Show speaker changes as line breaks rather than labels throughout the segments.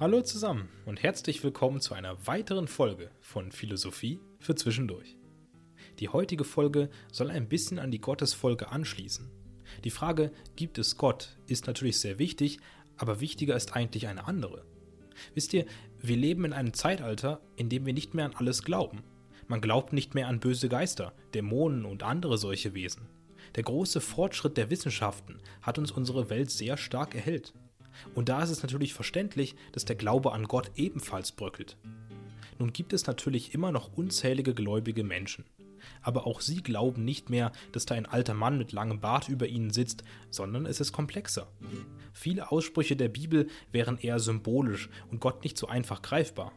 Hallo zusammen und herzlich willkommen zu einer weiteren Folge von Philosophie für Zwischendurch. Die heutige Folge soll ein bisschen an die Gottesfolge anschließen. Die Frage, gibt es Gott, ist natürlich sehr wichtig, aber wichtiger ist eigentlich eine andere. Wisst ihr, wir leben in einem Zeitalter, in dem wir nicht mehr an alles glauben. Man glaubt nicht mehr an böse Geister, Dämonen und andere solche Wesen. Der große Fortschritt der Wissenschaften hat uns unsere Welt sehr stark erhellt. Und da ist es natürlich verständlich, dass der Glaube an Gott ebenfalls bröckelt. Nun gibt es natürlich immer noch unzählige gläubige Menschen. Aber auch sie glauben nicht mehr, dass da ein alter Mann mit langem Bart über ihnen sitzt, sondern es ist komplexer. Viele Aussprüche der Bibel wären eher symbolisch und Gott nicht so einfach greifbar.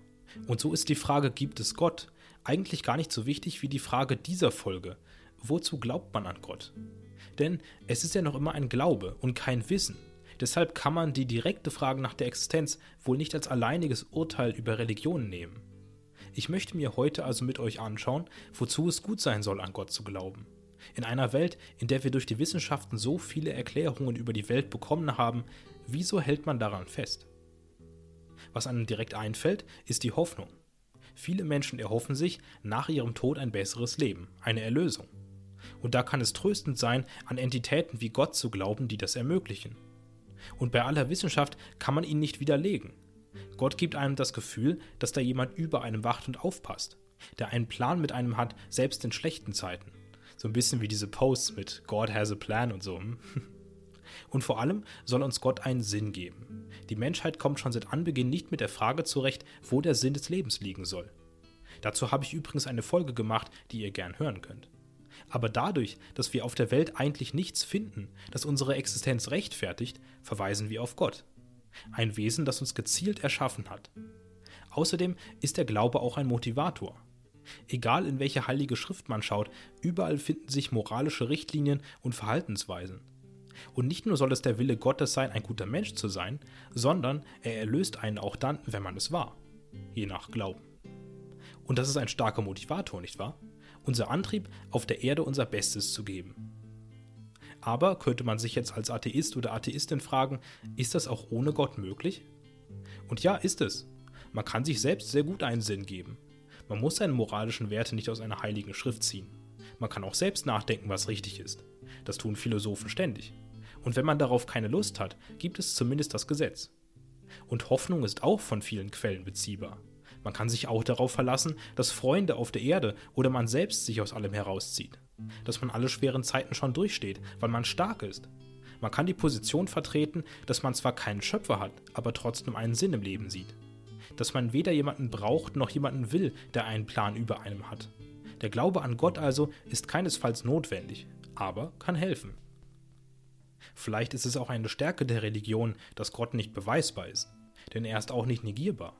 Und so ist die Frage, gibt es Gott, eigentlich gar nicht so wichtig wie die Frage dieser Folge. Wozu glaubt man an Gott? Denn es ist ja noch immer ein Glaube und kein Wissen. Deshalb kann man die direkte Frage nach der Existenz wohl nicht als alleiniges Urteil über Religion nehmen. Ich möchte mir heute also mit euch anschauen, wozu es gut sein soll, an Gott zu glauben. In einer Welt, in der wir durch die Wissenschaften so viele Erklärungen über die Welt bekommen haben, wieso hält man daran fest? Was einem direkt einfällt, ist die Hoffnung. Viele Menschen erhoffen sich nach ihrem Tod ein besseres Leben, eine Erlösung. Und da kann es tröstend sein, an Entitäten wie Gott zu glauben, die das ermöglichen. Und bei aller Wissenschaft kann man ihn nicht widerlegen. Gott gibt einem das Gefühl, dass da jemand über einem wacht und aufpasst, der einen Plan mit einem hat, selbst in schlechten Zeiten. So ein bisschen wie diese Posts mit God has a plan und so. Hm? Und vor allem soll uns Gott einen Sinn geben. Die Menschheit kommt schon seit Anbeginn nicht mit der Frage zurecht, wo der Sinn des Lebens liegen soll. Dazu habe ich übrigens eine Folge gemacht, die ihr gern hören könnt. Aber dadurch, dass wir auf der Welt eigentlich nichts finden, das unsere Existenz rechtfertigt, verweisen wir auf Gott. Ein Wesen, das uns gezielt erschaffen hat. Außerdem ist der Glaube auch ein Motivator. Egal in welche heilige Schrift man schaut, überall finden sich moralische Richtlinien und Verhaltensweisen. Und nicht nur soll es der Wille Gottes sein, ein guter Mensch zu sein, sondern er erlöst einen auch dann, wenn man es war. Je nach Glauben. Und das ist ein starker Motivator, nicht wahr? Unser Antrieb, auf der Erde unser Bestes zu geben. Aber könnte man sich jetzt als Atheist oder Atheistin fragen, ist das auch ohne Gott möglich? Und ja, ist es. Man kann sich selbst sehr gut einen Sinn geben. Man muss seine moralischen Werte nicht aus einer heiligen Schrift ziehen. Man kann auch selbst nachdenken, was richtig ist. Das tun Philosophen ständig. Und wenn man darauf keine Lust hat, gibt es zumindest das Gesetz. Und Hoffnung ist auch von vielen Quellen beziehbar. Man kann sich auch darauf verlassen, dass Freunde auf der Erde oder man selbst sich aus allem herauszieht. Dass man alle schweren Zeiten schon durchsteht, weil man stark ist. Man kann die Position vertreten, dass man zwar keinen Schöpfer hat, aber trotzdem einen Sinn im Leben sieht. Dass man weder jemanden braucht noch jemanden will, der einen Plan über einem hat. Der Glaube an Gott also ist keinesfalls notwendig, aber kann helfen. Vielleicht ist es auch eine Stärke der Religion, dass Gott nicht beweisbar ist denn er ist auch nicht negierbar.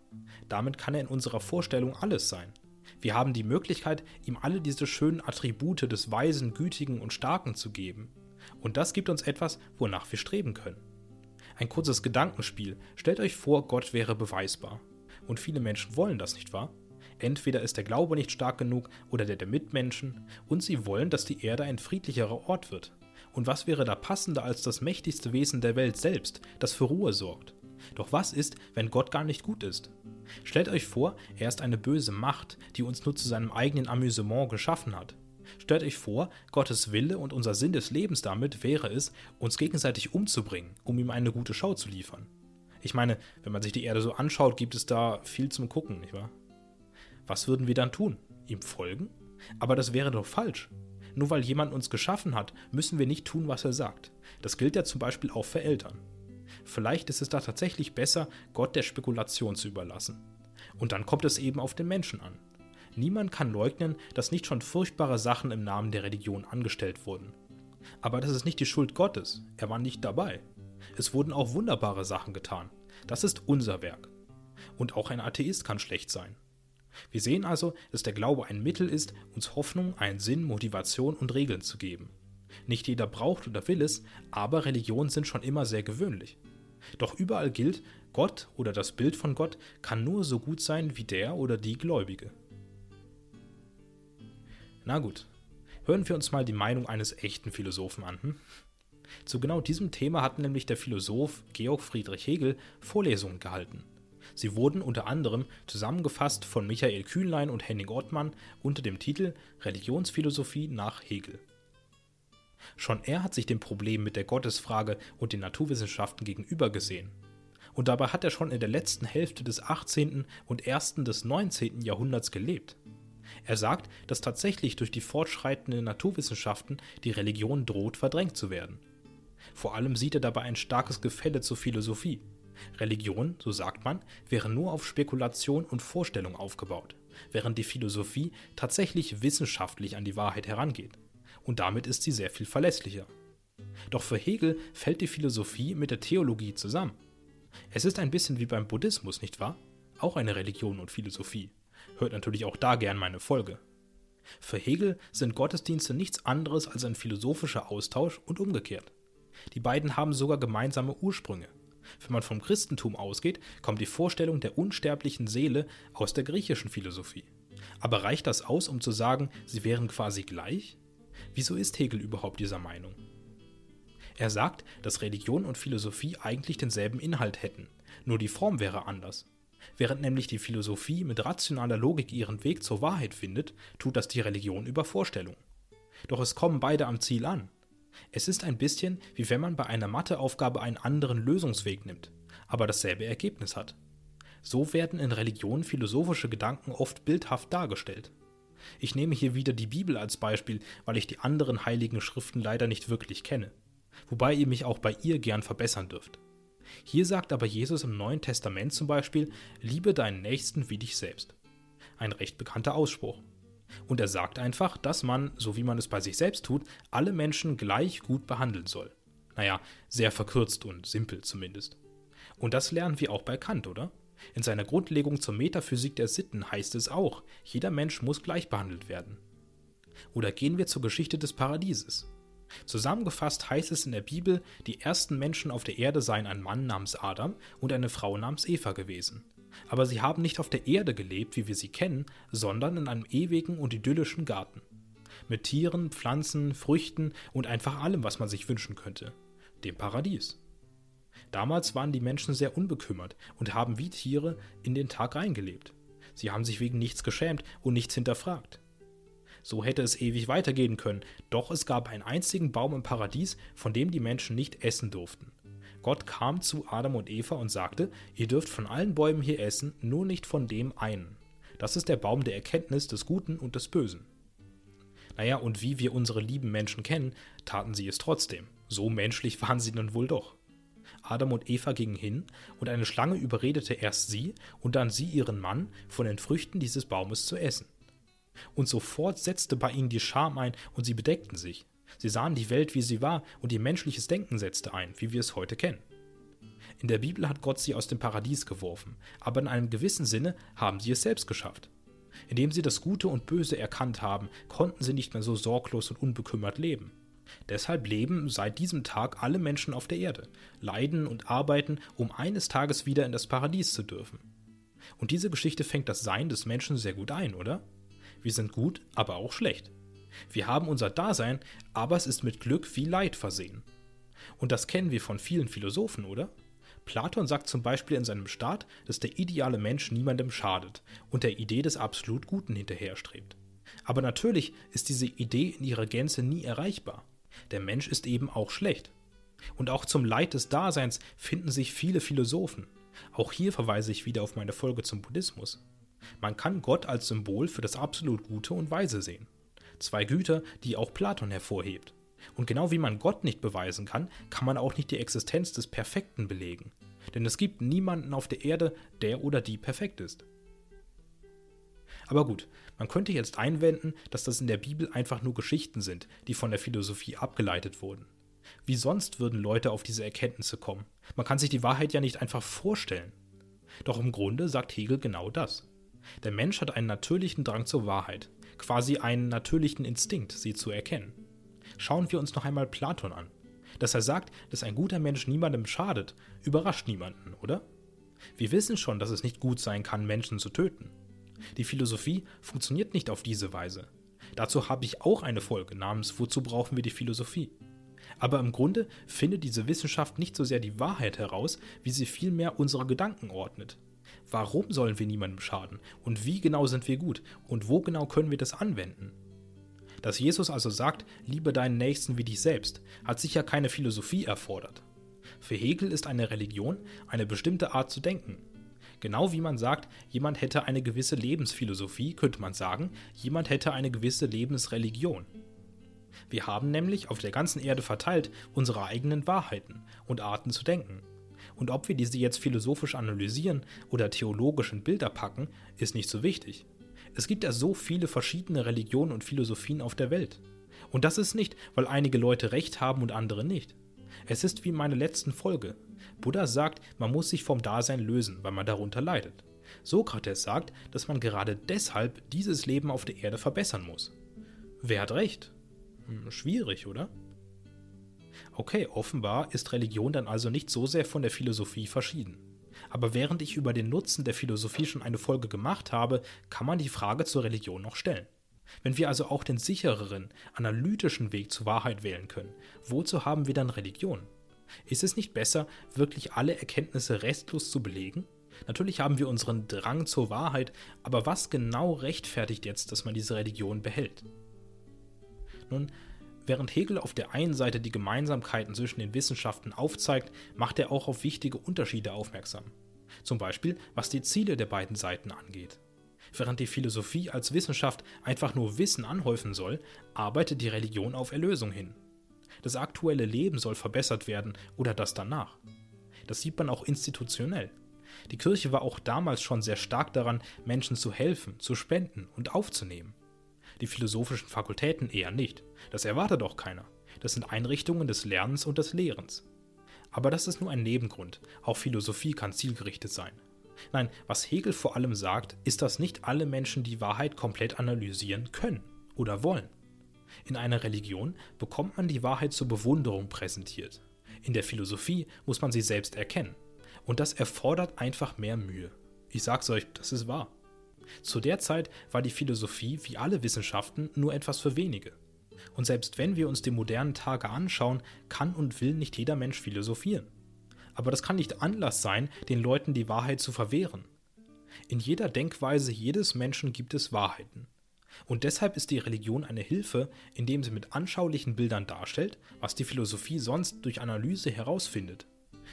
Damit kann er in unserer Vorstellung alles sein. Wir haben die Möglichkeit, ihm alle diese schönen Attribute des Weisen, Gütigen und Starken zu geben. Und das gibt uns etwas, wonach wir streben können. Ein kurzes Gedankenspiel. Stellt euch vor, Gott wäre beweisbar. Und viele Menschen wollen das, nicht wahr? Entweder ist der Glaube nicht stark genug oder der der Mitmenschen, und sie wollen, dass die Erde ein friedlicherer Ort wird. Und was wäre da passender als das mächtigste Wesen der Welt selbst, das für Ruhe sorgt? Doch was ist, wenn Gott gar nicht gut ist? Stellt euch vor, er ist eine böse Macht, die uns nur zu seinem eigenen Amüsement geschaffen hat. Stellt euch vor, Gottes Wille und unser Sinn des Lebens damit wäre es, uns gegenseitig umzubringen, um ihm eine gute Schau zu liefern. Ich meine, wenn man sich die Erde so anschaut, gibt es da viel zum Gucken, nicht wahr? Was würden wir dann tun? Ihm folgen? Aber das wäre doch falsch. Nur weil jemand uns geschaffen hat, müssen wir nicht tun, was er sagt. Das gilt ja zum Beispiel auch für Eltern. Vielleicht ist es da tatsächlich besser, Gott der Spekulation zu überlassen. Und dann kommt es eben auf den Menschen an. Niemand kann leugnen, dass nicht schon furchtbare Sachen im Namen der Religion angestellt wurden. Aber das ist nicht die Schuld Gottes, er war nicht dabei. Es wurden auch wunderbare Sachen getan. Das ist unser Werk. Und auch ein Atheist kann schlecht sein. Wir sehen also, dass der Glaube ein Mittel ist, uns Hoffnung, einen Sinn, Motivation und Regeln zu geben. Nicht jeder braucht oder will es, aber Religionen sind schon immer sehr gewöhnlich. Doch überall gilt, Gott oder das Bild von Gott kann nur so gut sein wie der oder die Gläubige. Na gut, hören wir uns mal die Meinung eines echten Philosophen an. Hm? Zu genau diesem Thema hat nämlich der Philosoph Georg Friedrich Hegel Vorlesungen gehalten. Sie wurden unter anderem zusammengefasst von Michael Kühnlein und Henning Ortmann unter dem Titel Religionsphilosophie nach Hegel. Schon er hat sich dem Problem mit der Gottesfrage und den Naturwissenschaften gegenüber gesehen. Und dabei hat er schon in der letzten Hälfte des 18. und ersten des 19. Jahrhunderts gelebt. Er sagt, dass tatsächlich durch die fortschreitenden Naturwissenschaften die Religion droht verdrängt zu werden. Vor allem sieht er dabei ein starkes Gefälle zur Philosophie. Religion, so sagt man, wäre nur auf Spekulation und Vorstellung aufgebaut, während die Philosophie tatsächlich wissenschaftlich an die Wahrheit herangeht. Und damit ist sie sehr viel verlässlicher. Doch für Hegel fällt die Philosophie mit der Theologie zusammen. Es ist ein bisschen wie beim Buddhismus, nicht wahr? Auch eine Religion und Philosophie. Hört natürlich auch da gern meine Folge. Für Hegel sind Gottesdienste nichts anderes als ein philosophischer Austausch und umgekehrt. Die beiden haben sogar gemeinsame Ursprünge. Wenn man vom Christentum ausgeht, kommt die Vorstellung der unsterblichen Seele aus der griechischen Philosophie. Aber reicht das aus, um zu sagen, sie wären quasi gleich? Wieso ist Hegel überhaupt dieser Meinung? Er sagt, dass Religion und Philosophie eigentlich denselben Inhalt hätten, nur die Form wäre anders. Während nämlich die Philosophie mit rationaler Logik ihren Weg zur Wahrheit findet, tut das die Religion über Vorstellung. Doch es kommen beide am Ziel an. Es ist ein bisschen wie wenn man bei einer Matheaufgabe einen anderen Lösungsweg nimmt, aber dasselbe Ergebnis hat. So werden in Religion philosophische Gedanken oft bildhaft dargestellt. Ich nehme hier wieder die Bibel als Beispiel, weil ich die anderen heiligen Schriften leider nicht wirklich kenne, wobei ihr mich auch bei ihr gern verbessern dürft. Hier sagt aber Jesus im Neuen Testament zum Beispiel, liebe deinen Nächsten wie dich selbst. Ein recht bekannter Ausspruch. Und er sagt einfach, dass man, so wie man es bei sich selbst tut, alle Menschen gleich gut behandeln soll. Naja, sehr verkürzt und simpel zumindest. Und das lernen wir auch bei Kant, oder? In seiner Grundlegung zur Metaphysik der Sitten heißt es auch, jeder Mensch muss gleich behandelt werden. Oder gehen wir zur Geschichte des Paradieses. Zusammengefasst heißt es in der Bibel, die ersten Menschen auf der Erde seien ein Mann namens Adam und eine Frau namens Eva gewesen. Aber sie haben nicht auf der Erde gelebt, wie wir sie kennen, sondern in einem ewigen und idyllischen Garten. Mit Tieren, Pflanzen, Früchten und einfach allem, was man sich wünschen könnte. Dem Paradies. Damals waren die Menschen sehr unbekümmert und haben wie Tiere in den Tag reingelebt. Sie haben sich wegen nichts geschämt und nichts hinterfragt. So hätte es ewig weitergehen können, doch es gab einen einzigen Baum im Paradies, von dem die Menschen nicht essen durften. Gott kam zu Adam und Eva und sagte, ihr dürft von allen Bäumen hier essen, nur nicht von dem einen. Das ist der Baum der Erkenntnis des Guten und des Bösen. Naja, und wie wir unsere lieben Menschen kennen, taten sie es trotzdem. So menschlich waren sie nun wohl doch. Adam und Eva gingen hin, und eine Schlange überredete erst sie und dann sie ihren Mann, von den Früchten dieses Baumes zu essen. Und sofort setzte bei ihnen die Scham ein, und sie bedeckten sich. Sie sahen die Welt, wie sie war, und ihr menschliches Denken setzte ein, wie wir es heute kennen. In der Bibel hat Gott sie aus dem Paradies geworfen, aber in einem gewissen Sinne haben sie es selbst geschafft. Indem sie das Gute und Böse erkannt haben, konnten sie nicht mehr so sorglos und unbekümmert leben. Deshalb leben seit diesem Tag alle Menschen auf der Erde, leiden und arbeiten, um eines Tages wieder in das Paradies zu dürfen. Und diese Geschichte fängt das Sein des Menschen sehr gut ein, oder? Wir sind gut, aber auch schlecht. Wir haben unser Dasein, aber es ist mit Glück wie Leid versehen. Und das kennen wir von vielen Philosophen, oder? Platon sagt zum Beispiel in seinem Staat, dass der ideale Mensch niemandem schadet und der Idee des absolut Guten hinterherstrebt. Aber natürlich ist diese Idee in ihrer Gänze nie erreichbar. Der Mensch ist eben auch schlecht. Und auch zum Leid des Daseins finden sich viele Philosophen. Auch hier verweise ich wieder auf meine Folge zum Buddhismus. Man kann Gott als Symbol für das absolut Gute und Weise sehen. Zwei Güter, die auch Platon hervorhebt. Und genau wie man Gott nicht beweisen kann, kann man auch nicht die Existenz des Perfekten belegen. Denn es gibt niemanden auf der Erde, der oder die perfekt ist. Aber gut, man könnte jetzt einwenden, dass das in der Bibel einfach nur Geschichten sind, die von der Philosophie abgeleitet wurden. Wie sonst würden Leute auf diese Erkenntnisse kommen? Man kann sich die Wahrheit ja nicht einfach vorstellen. Doch im Grunde sagt Hegel genau das. Der Mensch hat einen natürlichen Drang zur Wahrheit, quasi einen natürlichen Instinkt, sie zu erkennen. Schauen wir uns noch einmal Platon an. Dass er sagt, dass ein guter Mensch niemandem schadet, überrascht niemanden, oder? Wir wissen schon, dass es nicht gut sein kann, Menschen zu töten. Die Philosophie funktioniert nicht auf diese Weise. Dazu habe ich auch eine Folge namens Wozu brauchen wir die Philosophie? Aber im Grunde findet diese Wissenschaft nicht so sehr die Wahrheit heraus, wie sie vielmehr unsere Gedanken ordnet. warum sollen wir niemandem schaden? Und wie genau sind wir gut? Und wo genau können wir das anwenden? Dass Jesus also sagt, liebe deinen Nächsten wie dich selbst, hat sicher keine Philosophie erfordert. Für Hegel ist eine Religion eine bestimmte Art zu denken. Genau wie man sagt, jemand hätte eine gewisse Lebensphilosophie, könnte man sagen, jemand hätte eine gewisse Lebensreligion. Wir haben nämlich auf der ganzen Erde verteilt unsere eigenen Wahrheiten und Arten zu denken. Und ob wir diese jetzt philosophisch analysieren oder theologisch in Bilder packen, ist nicht so wichtig. Es gibt ja so viele verschiedene Religionen und Philosophien auf der Welt. Und das ist nicht, weil einige Leute recht haben und andere nicht. Es ist wie in meiner letzten Folge. Buddha sagt, man muss sich vom Dasein lösen, weil man darunter leidet. Sokrates sagt, dass man gerade deshalb dieses Leben auf der Erde verbessern muss. Wer hat recht? Hm, schwierig, oder? Okay, offenbar ist Religion dann also nicht so sehr von der Philosophie verschieden. Aber während ich über den Nutzen der Philosophie schon eine Folge gemacht habe, kann man die Frage zur Religion noch stellen. Wenn wir also auch den sichereren, analytischen Weg zur Wahrheit wählen können, wozu haben wir dann Religion? Ist es nicht besser, wirklich alle Erkenntnisse restlos zu belegen? Natürlich haben wir unseren Drang zur Wahrheit, aber was genau rechtfertigt jetzt, dass man diese Religion behält? Nun, während Hegel auf der einen Seite die Gemeinsamkeiten zwischen den Wissenschaften aufzeigt, macht er auch auf wichtige Unterschiede aufmerksam. Zum Beispiel, was die Ziele der beiden Seiten angeht. Während die Philosophie als Wissenschaft einfach nur Wissen anhäufen soll, arbeitet die Religion auf Erlösung hin. Das aktuelle Leben soll verbessert werden oder das danach. Das sieht man auch institutionell. Die Kirche war auch damals schon sehr stark daran, Menschen zu helfen, zu spenden und aufzunehmen. Die philosophischen Fakultäten eher nicht. Das erwartet auch keiner. Das sind Einrichtungen des Lernens und des Lehrens. Aber das ist nur ein Nebengrund. Auch Philosophie kann zielgerichtet sein. Nein, was Hegel vor allem sagt, ist, dass nicht alle Menschen die Wahrheit komplett analysieren können oder wollen. In einer Religion bekommt man die Wahrheit zur Bewunderung präsentiert. In der Philosophie muss man sie selbst erkennen. Und das erfordert einfach mehr Mühe. Ich sag's euch, das ist wahr. Zu der Zeit war die Philosophie, wie alle Wissenschaften, nur etwas für wenige. Und selbst wenn wir uns die modernen Tage anschauen, kann und will nicht jeder Mensch philosophieren. Aber das kann nicht Anlass sein, den Leuten die Wahrheit zu verwehren. In jeder Denkweise jedes Menschen gibt es Wahrheiten. Und deshalb ist die Religion eine Hilfe, indem sie mit anschaulichen Bildern darstellt, was die Philosophie sonst durch Analyse herausfindet.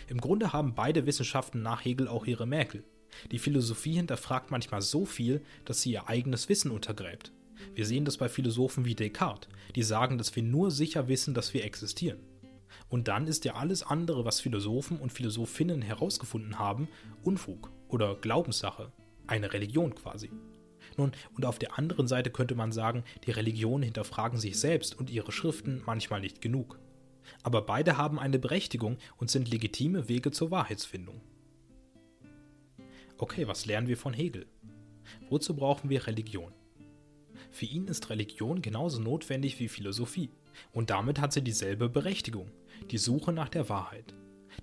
Im Grunde haben beide Wissenschaften nach Hegel auch ihre Mäkel. Die Philosophie hinterfragt manchmal so viel, dass sie ihr eigenes Wissen untergräbt. Wir sehen das bei Philosophen wie Descartes, die sagen, dass wir nur sicher wissen, dass wir existieren. Und dann ist ja alles andere, was Philosophen und Philosophinnen herausgefunden haben, Unfug oder Glaubenssache, eine Religion quasi. Nun, und auf der anderen Seite könnte man sagen, die Religionen hinterfragen sich selbst und ihre Schriften manchmal nicht genug. Aber beide haben eine Berechtigung und sind legitime Wege zur Wahrheitsfindung. Okay, was lernen wir von Hegel? Wozu brauchen wir Religion? Für ihn ist Religion genauso notwendig wie Philosophie. Und damit hat sie dieselbe Berechtigung, die Suche nach der Wahrheit.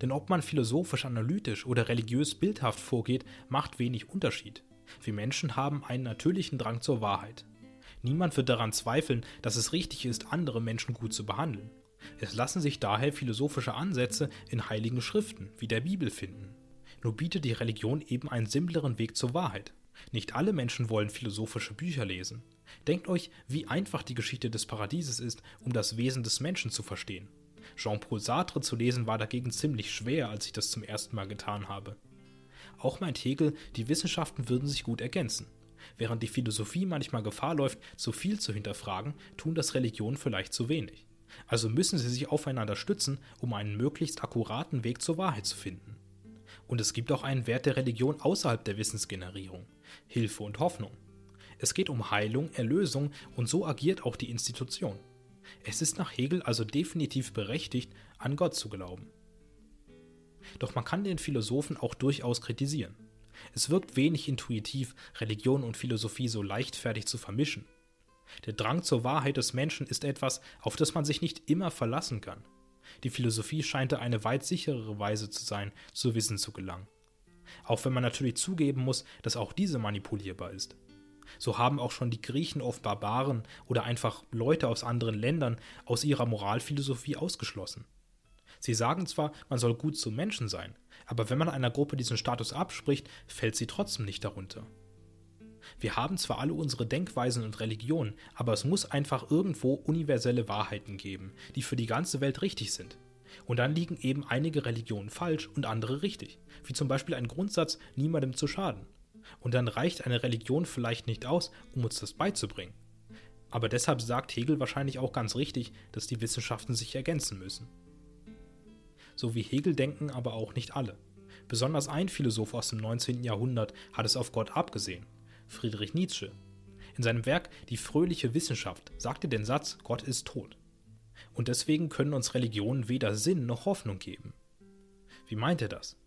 Denn ob man philosophisch analytisch oder religiös bildhaft vorgeht, macht wenig Unterschied. Wir Menschen haben einen natürlichen Drang zur Wahrheit. Niemand wird daran zweifeln, dass es richtig ist, andere Menschen gut zu behandeln. Es lassen sich daher philosophische Ansätze in heiligen Schriften wie der Bibel finden. Nur bietet die Religion eben einen simpleren Weg zur Wahrheit. Nicht alle Menschen wollen philosophische Bücher lesen. Denkt euch, wie einfach die Geschichte des Paradieses ist, um das Wesen des Menschen zu verstehen. Jean-Paul Sartre zu lesen war dagegen ziemlich schwer, als ich das zum ersten Mal getan habe. Auch meint Hegel, die Wissenschaften würden sich gut ergänzen. Während die Philosophie manchmal Gefahr läuft, zu viel zu hinterfragen, tun das Religionen vielleicht zu wenig. Also müssen sie sich aufeinander stützen, um einen möglichst akkuraten Weg zur Wahrheit zu finden. Und es gibt auch einen Wert der Religion außerhalb der Wissensgenerierung, Hilfe und Hoffnung. Es geht um Heilung, Erlösung und so agiert auch die Institution. Es ist nach Hegel also definitiv berechtigt, an Gott zu glauben. Doch man kann den Philosophen auch durchaus kritisieren. Es wirkt wenig intuitiv, Religion und Philosophie so leichtfertig zu vermischen. Der Drang zur Wahrheit des Menschen ist etwas, auf das man sich nicht immer verlassen kann. Die Philosophie scheint da eine weit sicherere Weise zu sein, zu Wissen zu gelangen. Auch wenn man natürlich zugeben muss, dass auch diese manipulierbar ist. So haben auch schon die Griechen oft Barbaren oder einfach Leute aus anderen Ländern aus ihrer Moralphilosophie ausgeschlossen. Sie sagen zwar, man soll gut zu Menschen sein, aber wenn man einer Gruppe diesen Status abspricht, fällt sie trotzdem nicht darunter. Wir haben zwar alle unsere Denkweisen und Religionen, aber es muss einfach irgendwo universelle Wahrheiten geben, die für die ganze Welt richtig sind. Und dann liegen eben einige Religionen falsch und andere richtig, wie zum Beispiel ein Grundsatz, niemandem zu schaden. Und dann reicht eine Religion vielleicht nicht aus, um uns das beizubringen. Aber deshalb sagt Hegel wahrscheinlich auch ganz richtig, dass die Wissenschaften sich ergänzen müssen. So wie Hegel denken aber auch nicht alle. Besonders ein Philosoph aus dem 19. Jahrhundert hat es auf Gott abgesehen, Friedrich Nietzsche. In seinem Werk Die fröhliche Wissenschaft sagte den Satz, Gott ist tot. Und deswegen können uns Religionen weder Sinn noch Hoffnung geben. Wie meint er das?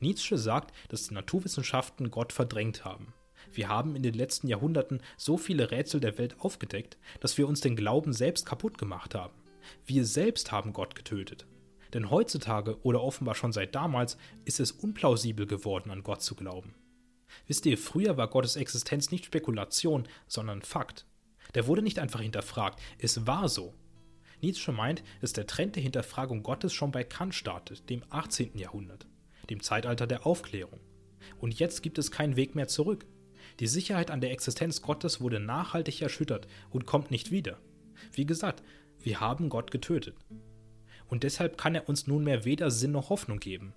Nietzsche sagt, dass die Naturwissenschaften Gott verdrängt haben. Wir haben in den letzten Jahrhunderten so viele Rätsel der Welt aufgedeckt, dass wir uns den Glauben selbst kaputt gemacht haben. Wir selbst haben Gott getötet. Denn heutzutage oder offenbar schon seit damals ist es unplausibel geworden, an Gott zu glauben. Wisst ihr, früher war Gottes Existenz nicht Spekulation, sondern Fakt. Der wurde nicht einfach hinterfragt, es war so. Nietzsche meint, dass der Trend der Hinterfragung Gottes schon bei Kant startet, dem 18. Jahrhundert, dem Zeitalter der Aufklärung. Und jetzt gibt es keinen Weg mehr zurück. Die Sicherheit an der Existenz Gottes wurde nachhaltig erschüttert und kommt nicht wieder. Wie gesagt, wir haben Gott getötet. Und deshalb kann er uns nunmehr weder Sinn noch Hoffnung geben.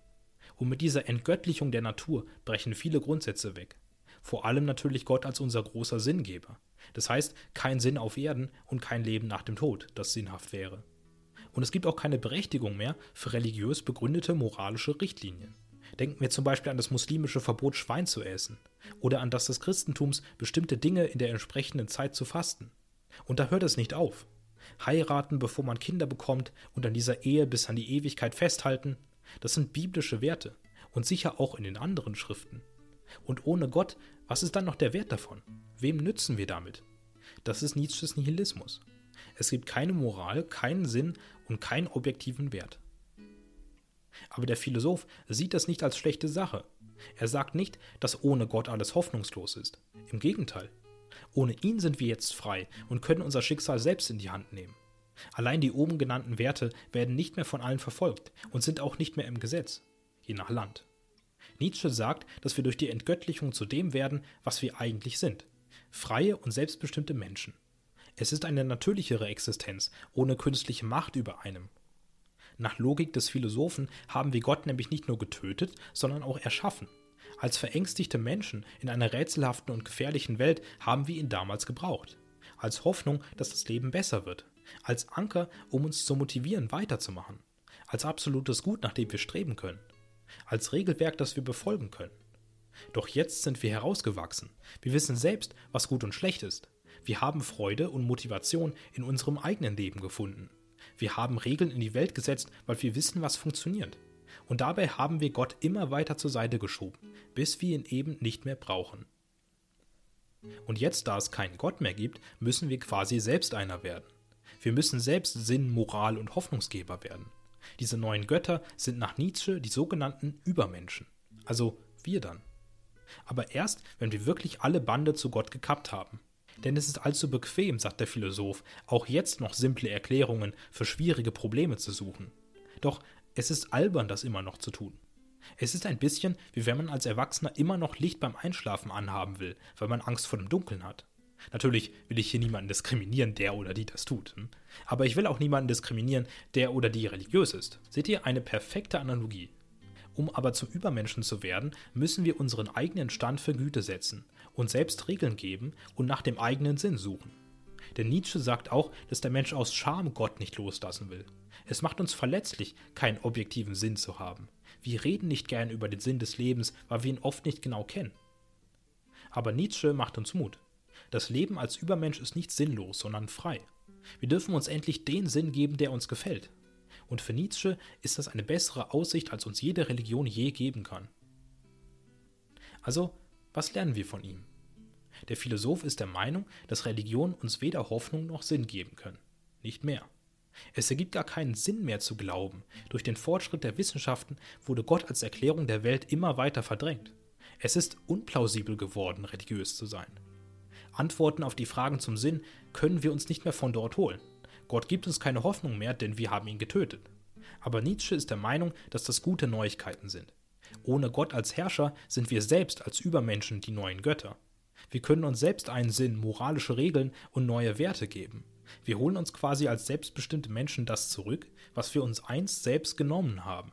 Und mit dieser Entgöttlichung der Natur brechen viele Grundsätze weg. Vor allem natürlich Gott als unser großer Sinngeber. Das heißt, kein Sinn auf Erden und kein Leben nach dem Tod, das sinnhaft wäre. Und es gibt auch keine Berechtigung mehr für religiös begründete moralische Richtlinien. Denken wir zum Beispiel an das muslimische Verbot, Schwein zu essen, oder an das des Christentums, bestimmte Dinge in der entsprechenden Zeit zu fasten. Und da hört es nicht auf. Heiraten, bevor man Kinder bekommt und an dieser Ehe bis an die Ewigkeit festhalten, das sind biblische Werte und sicher auch in den anderen Schriften. Und ohne Gott, was ist dann noch der Wert davon? Wem nützen wir damit? Das ist Nietzsches Nihilismus. Es gibt keine Moral, keinen Sinn und keinen objektiven Wert. Aber der Philosoph sieht das nicht als schlechte Sache. Er sagt nicht, dass ohne Gott alles hoffnungslos ist. Im Gegenteil. Ohne ihn sind wir jetzt frei und können unser Schicksal selbst in die Hand nehmen. Allein die oben genannten Werte werden nicht mehr von allen verfolgt und sind auch nicht mehr im Gesetz, je nach Land. Nietzsche sagt, dass wir durch die Entgöttlichung zu dem werden, was wir eigentlich sind. Freie und selbstbestimmte Menschen. Es ist eine natürlichere Existenz, ohne künstliche Macht über einem. Nach Logik des Philosophen haben wir Gott nämlich nicht nur getötet, sondern auch erschaffen. Als verängstigte Menschen in einer rätselhaften und gefährlichen Welt haben wir ihn damals gebraucht. Als Hoffnung, dass das Leben besser wird. Als Anker, um uns zu motivieren, weiterzumachen. Als absolutes Gut, nach dem wir streben können. Als Regelwerk, das wir befolgen können. Doch jetzt sind wir herausgewachsen. Wir wissen selbst, was gut und schlecht ist. Wir haben Freude und Motivation in unserem eigenen Leben gefunden. Wir haben Regeln in die Welt gesetzt, weil wir wissen, was funktioniert. Und dabei haben wir Gott immer weiter zur Seite geschoben, bis wir ihn eben nicht mehr brauchen. Und jetzt, da es keinen Gott mehr gibt, müssen wir quasi selbst einer werden. Wir müssen selbst Sinn, Moral und Hoffnungsgeber werden. Diese neuen Götter sind nach Nietzsche die sogenannten Übermenschen. Also wir dann. Aber erst, wenn wir wirklich alle Bande zu Gott gekappt haben. Denn es ist allzu bequem, sagt der Philosoph, auch jetzt noch simple Erklärungen für schwierige Probleme zu suchen. Doch es ist albern, das immer noch zu tun. Es ist ein bisschen, wie wenn man als Erwachsener immer noch Licht beim Einschlafen anhaben will, weil man Angst vor dem Dunkeln hat. Natürlich will ich hier niemanden diskriminieren, der oder die das tut. Hm? Aber ich will auch niemanden diskriminieren, der oder die religiös ist. Seht ihr eine perfekte Analogie? Um aber zum Übermenschen zu werden, müssen wir unseren eigenen Stand für Güte setzen, und selbst Regeln geben und nach dem eigenen Sinn suchen. Denn Nietzsche sagt auch, dass der Mensch aus Scham Gott nicht loslassen will. Es macht uns verletzlich, keinen objektiven Sinn zu haben. Wir reden nicht gern über den Sinn des Lebens, weil wir ihn oft nicht genau kennen. Aber Nietzsche macht uns Mut. Das Leben als Übermensch ist nicht sinnlos, sondern frei. Wir dürfen uns endlich den Sinn geben, der uns gefällt. Und für Nietzsche ist das eine bessere Aussicht, als uns jede Religion je geben kann. Also, was lernen wir von ihm? Der Philosoph ist der Meinung, dass Religion uns weder Hoffnung noch Sinn geben können. Nicht mehr. Es ergibt gar keinen Sinn mehr zu glauben. Durch den Fortschritt der Wissenschaften wurde Gott als Erklärung der Welt immer weiter verdrängt. Es ist unplausibel geworden, religiös zu sein. Antworten auf die Fragen zum Sinn können wir uns nicht mehr von dort holen. Gott gibt uns keine Hoffnung mehr, denn wir haben ihn getötet. Aber Nietzsche ist der Meinung, dass das gute Neuigkeiten sind. Ohne Gott als Herrscher sind wir selbst als Übermenschen die neuen Götter. Wir können uns selbst einen Sinn, moralische Regeln und neue Werte geben. Wir holen uns quasi als selbstbestimmte Menschen das zurück, was wir uns einst selbst genommen haben.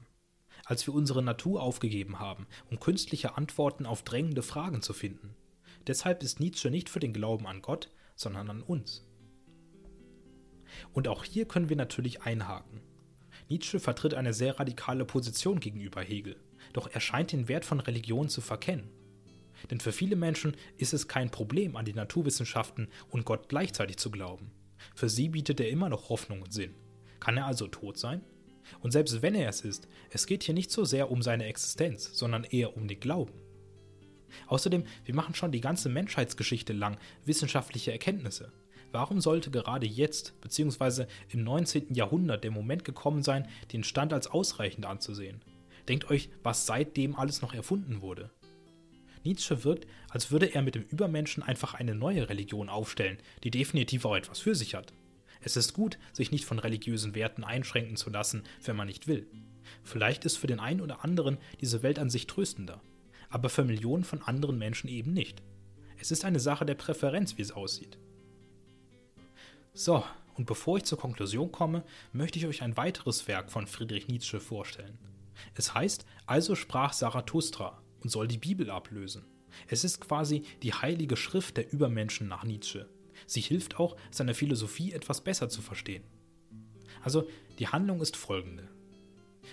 Als wir unsere Natur aufgegeben haben, um künstliche Antworten auf drängende Fragen zu finden. Deshalb ist Nietzsche nicht für den Glauben an Gott, sondern an uns. Und auch hier können wir natürlich einhaken. Nietzsche vertritt eine sehr radikale Position gegenüber Hegel, doch er scheint den Wert von Religion zu verkennen. Denn für viele Menschen ist es kein Problem, an die Naturwissenschaften und Gott gleichzeitig zu glauben. Für sie bietet er immer noch Hoffnung und Sinn. Kann er also tot sein? Und selbst wenn er es ist, es geht hier nicht so sehr um seine Existenz, sondern eher um den Glauben. Außerdem, wir machen schon die ganze Menschheitsgeschichte lang wissenschaftliche Erkenntnisse. Warum sollte gerade jetzt bzw. im 19. Jahrhundert der Moment gekommen sein, den Stand als ausreichend anzusehen? Denkt euch, was seitdem alles noch erfunden wurde. Nietzsche wirkt, als würde er mit dem Übermenschen einfach eine neue Religion aufstellen, die definitiv auch etwas für sich hat. Es ist gut, sich nicht von religiösen Werten einschränken zu lassen, wenn man nicht will. Vielleicht ist für den einen oder anderen diese Welt an sich tröstender, aber für Millionen von anderen Menschen eben nicht. Es ist eine Sache der Präferenz, wie es aussieht. So, und bevor ich zur Konklusion komme, möchte ich euch ein weiteres Werk von Friedrich Nietzsche vorstellen. Es heißt Also sprach Zarathustra und soll die Bibel ablösen. Es ist quasi die heilige Schrift der Übermenschen nach Nietzsche. Sie hilft auch, seine Philosophie etwas besser zu verstehen. Also, die Handlung ist folgende.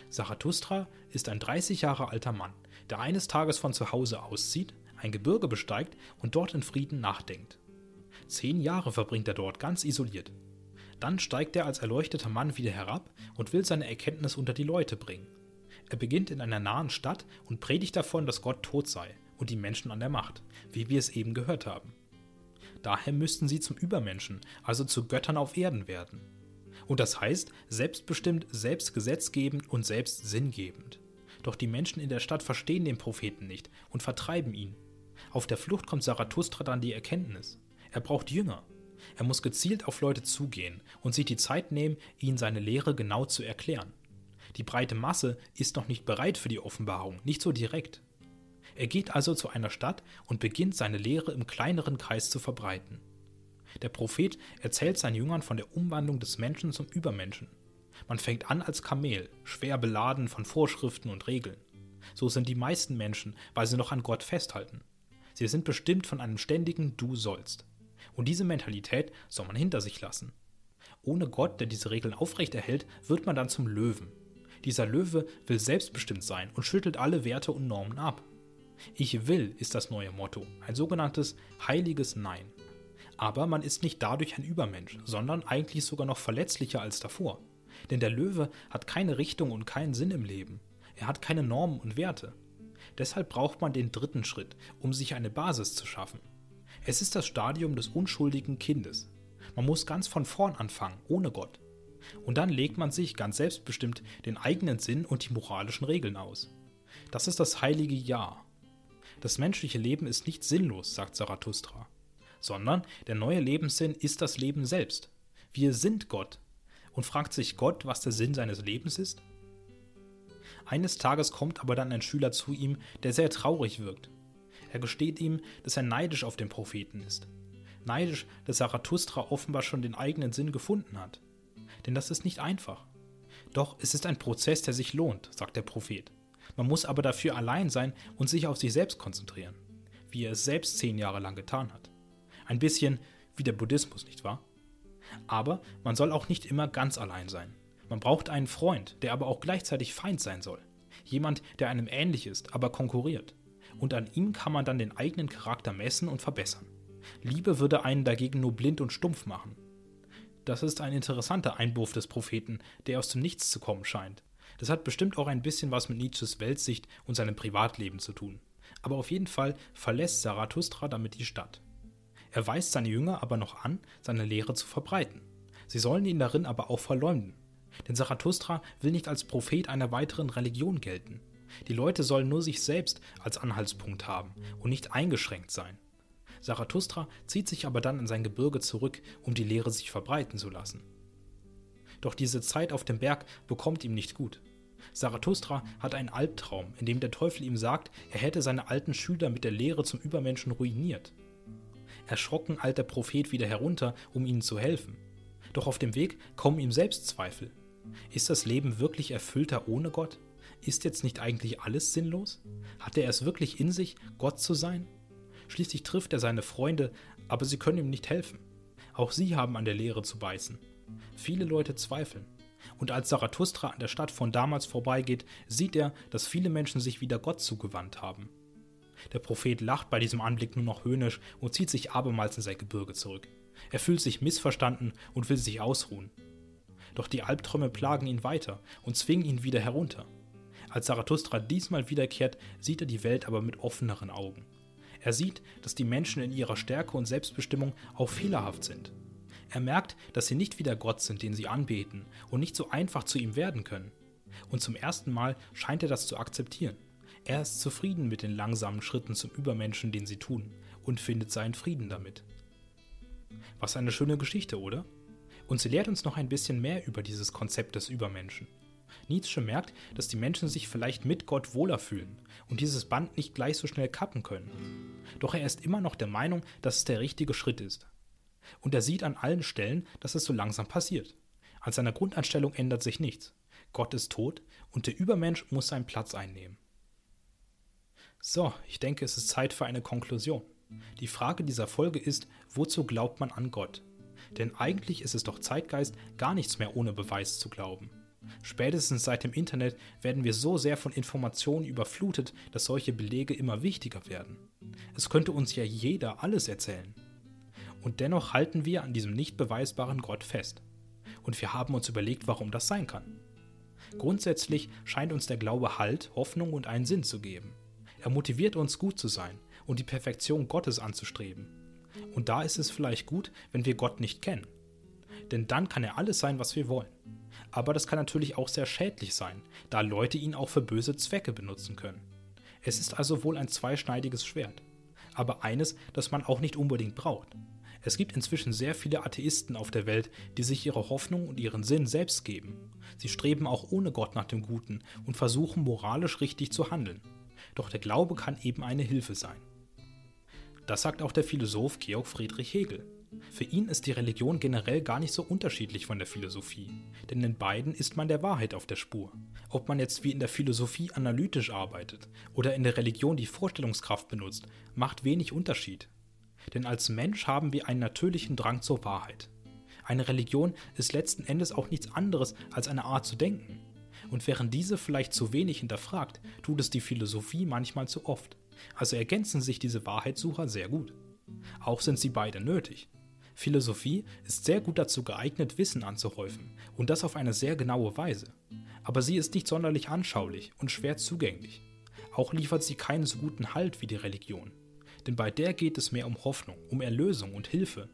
Zarathustra ist ein 30 Jahre alter Mann, der eines Tages von zu Hause auszieht, ein Gebirge besteigt und dort in Frieden nachdenkt. Zehn Jahre verbringt er dort ganz isoliert. Dann steigt er als erleuchteter Mann wieder herab und will seine Erkenntnis unter die Leute bringen. Er beginnt in einer nahen Stadt und predigt davon, dass Gott tot sei und die Menschen an der Macht, wie wir es eben gehört haben. Daher müssten sie zum Übermenschen, also zu Göttern auf Erden werden. Und das heißt, selbstbestimmt, selbst gesetzgebend und selbst sinngebend. Doch die Menschen in der Stadt verstehen den Propheten nicht und vertreiben ihn. Auf der Flucht kommt Zarathustra dann die Erkenntnis. Er braucht Jünger. Er muss gezielt auf Leute zugehen und sich die Zeit nehmen, ihnen seine Lehre genau zu erklären. Die breite Masse ist noch nicht bereit für die Offenbarung, nicht so direkt. Er geht also zu einer Stadt und beginnt seine Lehre im kleineren Kreis zu verbreiten. Der Prophet erzählt seinen Jüngern von der Umwandlung des Menschen zum Übermenschen. Man fängt an als Kamel, schwer beladen von Vorschriften und Regeln. So sind die meisten Menschen, weil sie noch an Gott festhalten. Sie sind bestimmt von einem ständigen Du sollst. Und diese Mentalität soll man hinter sich lassen. Ohne Gott, der diese Regeln aufrechterhält, wird man dann zum Löwen, dieser Löwe will selbstbestimmt sein und schüttelt alle Werte und Normen ab. Ich will ist das neue Motto, ein sogenanntes heiliges Nein. Aber man ist nicht dadurch ein Übermensch, sondern eigentlich sogar noch verletzlicher als davor. Denn der Löwe hat keine Richtung und keinen Sinn im Leben. Er hat keine Normen und Werte. Deshalb braucht man den dritten Schritt, um sich eine Basis zu schaffen. Es ist das Stadium des unschuldigen Kindes. Man muss ganz von vorn anfangen, ohne Gott. Und dann legt man sich ganz selbstbestimmt den eigenen Sinn und die moralischen Regeln aus. Das ist das heilige Ja. Das menschliche Leben ist nicht sinnlos, sagt Zarathustra, sondern der neue Lebenssinn ist das Leben selbst. Wir sind Gott. Und fragt sich Gott, was der Sinn seines Lebens ist? Eines Tages kommt aber dann ein Schüler zu ihm, der sehr traurig wirkt. Er gesteht ihm, dass er neidisch auf den Propheten ist. Neidisch, dass Zarathustra offenbar schon den eigenen Sinn gefunden hat denn das ist nicht einfach. Doch es ist ein Prozess, der sich lohnt, sagt der Prophet. Man muss aber dafür allein sein und sich auf sich selbst konzentrieren, wie er es selbst zehn Jahre lang getan hat. Ein bisschen wie der Buddhismus, nicht wahr? Aber man soll auch nicht immer ganz allein sein. Man braucht einen Freund, der aber auch gleichzeitig Feind sein soll. Jemand, der einem ähnlich ist, aber konkurriert. Und an ihm kann man dann den eigenen Charakter messen und verbessern. Liebe würde einen dagegen nur blind und stumpf machen. Das ist ein interessanter Einwurf des Propheten, der aus dem Nichts zu kommen scheint. Das hat bestimmt auch ein bisschen was mit Nietzsches Weltsicht und seinem Privatleben zu tun. Aber auf jeden Fall verlässt Zarathustra damit die Stadt. Er weist seine Jünger aber noch an, seine Lehre zu verbreiten. Sie sollen ihn darin aber auch verleumden. Denn Zarathustra will nicht als Prophet einer weiteren Religion gelten. Die Leute sollen nur sich selbst als Anhaltspunkt haben und nicht eingeschränkt sein. Zarathustra zieht sich aber dann in sein Gebirge zurück, um die Lehre sich verbreiten zu lassen. Doch diese Zeit auf dem Berg bekommt ihm nicht gut. Zarathustra hat einen Albtraum, in dem der Teufel ihm sagt, er hätte seine alten Schüler mit der Lehre zum Übermenschen ruiniert. Erschrocken eilt der Prophet wieder herunter, um ihnen zu helfen. Doch auf dem Weg kommen ihm Selbstzweifel. Ist das Leben wirklich erfüllter ohne Gott? Ist jetzt nicht eigentlich alles sinnlos? Hat er es wirklich in sich, Gott zu sein? Schließlich trifft er seine Freunde, aber sie können ihm nicht helfen. Auch sie haben an der Lehre zu beißen. Viele Leute zweifeln. Und als Zarathustra an der Stadt von damals vorbeigeht, sieht er, dass viele Menschen sich wieder Gott zugewandt haben. Der Prophet lacht bei diesem Anblick nur noch höhnisch und zieht sich abermals in sein Gebirge zurück. Er fühlt sich missverstanden und will sich ausruhen. Doch die Albträume plagen ihn weiter und zwingen ihn wieder herunter. Als Zarathustra diesmal wiederkehrt, sieht er die Welt aber mit offeneren Augen. Er sieht, dass die Menschen in ihrer Stärke und Selbstbestimmung auch fehlerhaft sind. Er merkt, dass sie nicht wie der Gott sind, den sie anbeten, und nicht so einfach zu ihm werden können. Und zum ersten Mal scheint er das zu akzeptieren. Er ist zufrieden mit den langsamen Schritten zum Übermenschen, den sie tun, und findet seinen Frieden damit. Was eine schöne Geschichte, oder? Und sie lehrt uns noch ein bisschen mehr über dieses Konzept des Übermenschen. Nietzsche merkt, dass die Menschen sich vielleicht mit Gott wohler fühlen und dieses Band nicht gleich so schnell kappen können. Doch er ist immer noch der Meinung, dass es der richtige Schritt ist. Und er sieht an allen Stellen, dass es so langsam passiert. An seiner Grundeinstellung ändert sich nichts. Gott ist tot und der Übermensch muss seinen Platz einnehmen. So, ich denke, es ist Zeit für eine Konklusion. Die Frage dieser Folge ist, wozu glaubt man an Gott? Denn eigentlich ist es doch Zeitgeist, gar nichts mehr ohne Beweis zu glauben. Spätestens seit dem Internet werden wir so sehr von Informationen überflutet, dass solche Belege immer wichtiger werden. Es könnte uns ja jeder alles erzählen. Und dennoch halten wir an diesem nicht beweisbaren Gott fest. Und wir haben uns überlegt, warum das sein kann. Grundsätzlich scheint uns der Glaube Halt, Hoffnung und einen Sinn zu geben. Er motiviert uns, gut zu sein und die Perfektion Gottes anzustreben. Und da ist es vielleicht gut, wenn wir Gott nicht kennen. Denn dann kann er alles sein, was wir wollen aber das kann natürlich auch sehr schädlich sein, da Leute ihn auch für böse Zwecke benutzen können. Es ist also wohl ein zweischneidiges Schwert, aber eines, das man auch nicht unbedingt braucht. Es gibt inzwischen sehr viele Atheisten auf der Welt, die sich ihre Hoffnung und ihren Sinn selbst geben. Sie streben auch ohne Gott nach dem Guten und versuchen moralisch richtig zu handeln. Doch der Glaube kann eben eine Hilfe sein. Das sagt auch der Philosoph Georg Friedrich Hegel. Für ihn ist die Religion generell gar nicht so unterschiedlich von der Philosophie, denn in beiden ist man der Wahrheit auf der Spur. Ob man jetzt wie in der Philosophie analytisch arbeitet oder in der Religion die Vorstellungskraft benutzt, macht wenig Unterschied. Denn als Mensch haben wir einen natürlichen Drang zur Wahrheit. Eine Religion ist letzten Endes auch nichts anderes als eine Art zu denken. Und während diese vielleicht zu wenig hinterfragt, tut es die Philosophie manchmal zu oft. Also ergänzen sich diese Wahrheitssucher sehr gut. Auch sind sie beide nötig. Philosophie ist sehr gut dazu geeignet, Wissen anzuhäufen, und das auf eine sehr genaue Weise. Aber sie ist nicht sonderlich anschaulich und schwer zugänglich. Auch liefert sie keinen so guten Halt wie die Religion. Denn bei der geht es mehr um Hoffnung, um Erlösung und Hilfe.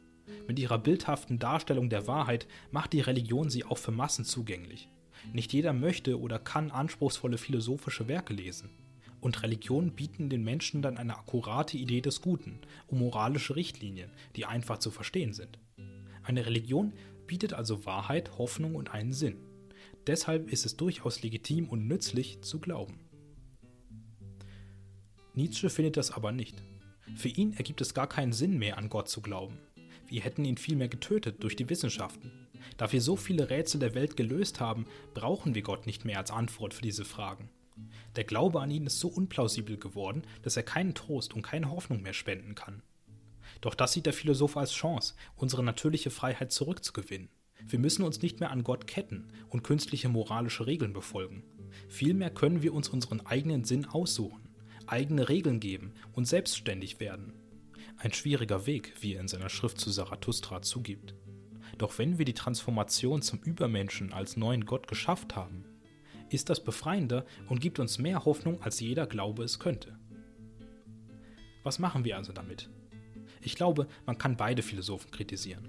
Mit ihrer bildhaften Darstellung der Wahrheit macht die Religion sie auch für Massen zugänglich. Nicht jeder möchte oder kann anspruchsvolle philosophische Werke lesen und Religionen bieten den Menschen dann eine akkurate Idee des Guten und moralische Richtlinien, die einfach zu verstehen sind. Eine Religion bietet also Wahrheit, Hoffnung und einen Sinn. Deshalb ist es durchaus legitim und nützlich zu glauben. Nietzsche findet das aber nicht. Für ihn ergibt es gar keinen Sinn mehr, an Gott zu glauben. Wir hätten ihn vielmehr getötet durch die Wissenschaften. Da wir so viele Rätsel der Welt gelöst haben, brauchen wir Gott nicht mehr als Antwort für diese Fragen. Der Glaube an ihn ist so unplausibel geworden, dass er keinen Trost und keine Hoffnung mehr spenden kann. Doch das sieht der Philosoph als Chance, unsere natürliche Freiheit zurückzugewinnen. Wir müssen uns nicht mehr an Gott ketten und künstliche moralische Regeln befolgen. Vielmehr können wir uns unseren eigenen Sinn aussuchen, eigene Regeln geben und selbstständig werden. Ein schwieriger Weg, wie er in seiner Schrift zu Zarathustra zugibt. Doch wenn wir die Transformation zum Übermenschen als neuen Gott geschafft haben, ist das befreiender und gibt uns mehr Hoffnung, als jeder Glaube es könnte. Was machen wir also damit? Ich glaube, man kann beide Philosophen kritisieren.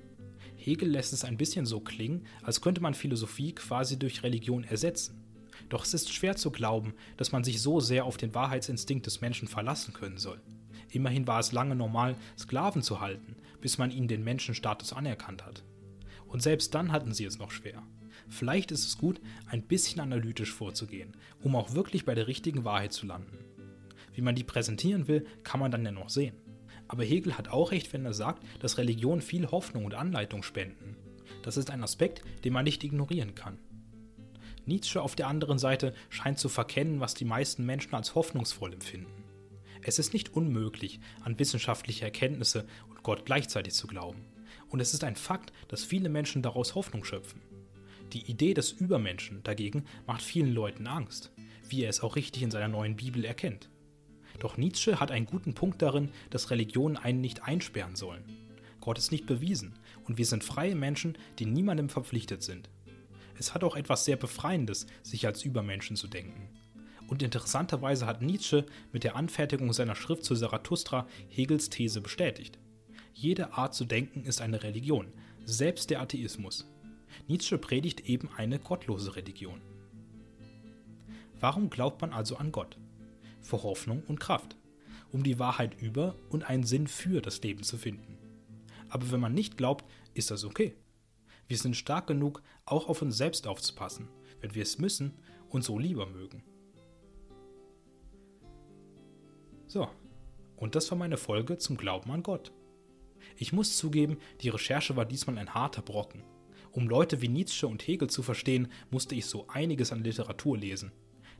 Hegel lässt es ein bisschen so klingen, als könnte man Philosophie quasi durch Religion ersetzen. Doch es ist schwer zu glauben, dass man sich so sehr auf den Wahrheitsinstinkt des Menschen verlassen können soll. Immerhin war es lange normal, Sklaven zu halten, bis man ihnen den Menschenstatus anerkannt hat. Und selbst dann hatten sie es noch schwer. Vielleicht ist es gut, ein bisschen analytisch vorzugehen, um auch wirklich bei der richtigen Wahrheit zu landen. Wie man die präsentieren will, kann man dann ja noch sehen. Aber Hegel hat auch recht, wenn er sagt, dass Religionen viel Hoffnung und Anleitung spenden. Das ist ein Aspekt, den man nicht ignorieren kann. Nietzsche auf der anderen Seite scheint zu verkennen, was die meisten Menschen als hoffnungsvoll empfinden. Es ist nicht unmöglich, an wissenschaftliche Erkenntnisse und Gott gleichzeitig zu glauben. Und es ist ein Fakt, dass viele Menschen daraus Hoffnung schöpfen. Die Idee des Übermenschen dagegen macht vielen Leuten Angst, wie er es auch richtig in seiner neuen Bibel erkennt. Doch Nietzsche hat einen guten Punkt darin, dass Religionen einen nicht einsperren sollen. Gott ist nicht bewiesen und wir sind freie Menschen, die niemandem verpflichtet sind. Es hat auch etwas sehr Befreiendes, sich als Übermenschen zu denken. Und interessanterweise hat Nietzsche mit der Anfertigung seiner Schrift zu Zarathustra Hegels These bestätigt. Jede Art zu denken ist eine Religion, selbst der Atheismus. Nietzsche predigt eben eine gottlose Religion. Warum glaubt man also an Gott? Vor Hoffnung und Kraft, um die Wahrheit über und einen Sinn für das Leben zu finden. Aber wenn man nicht glaubt, ist das okay. Wir sind stark genug, auch auf uns selbst aufzupassen, wenn wir es müssen und so lieber mögen. So, und das war meine Folge zum Glauben an Gott. Ich muss zugeben, die Recherche war diesmal ein harter Brocken. Um Leute wie Nietzsche und Hegel zu verstehen, musste ich so einiges an Literatur lesen.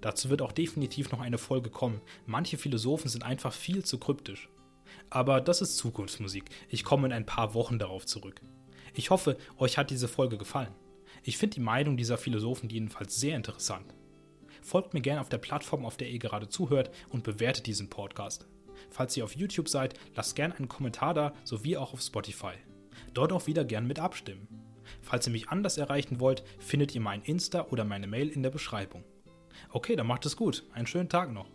Dazu wird auch definitiv noch eine Folge kommen. Manche Philosophen sind einfach viel zu kryptisch. Aber das ist Zukunftsmusik. Ich komme in ein paar Wochen darauf zurück. Ich hoffe, euch hat diese Folge gefallen. Ich finde die Meinung dieser Philosophen jedenfalls sehr interessant. Folgt mir gerne auf der Plattform, auf der ihr gerade zuhört und bewertet diesen Podcast. Falls ihr auf YouTube seid, lasst gerne einen Kommentar da, sowie auch auf Spotify. Dort auch wieder gern mit abstimmen. Falls ihr mich anders erreichen wollt, findet ihr mein Insta oder meine Mail in der Beschreibung. Okay, dann macht es gut. Einen schönen Tag noch.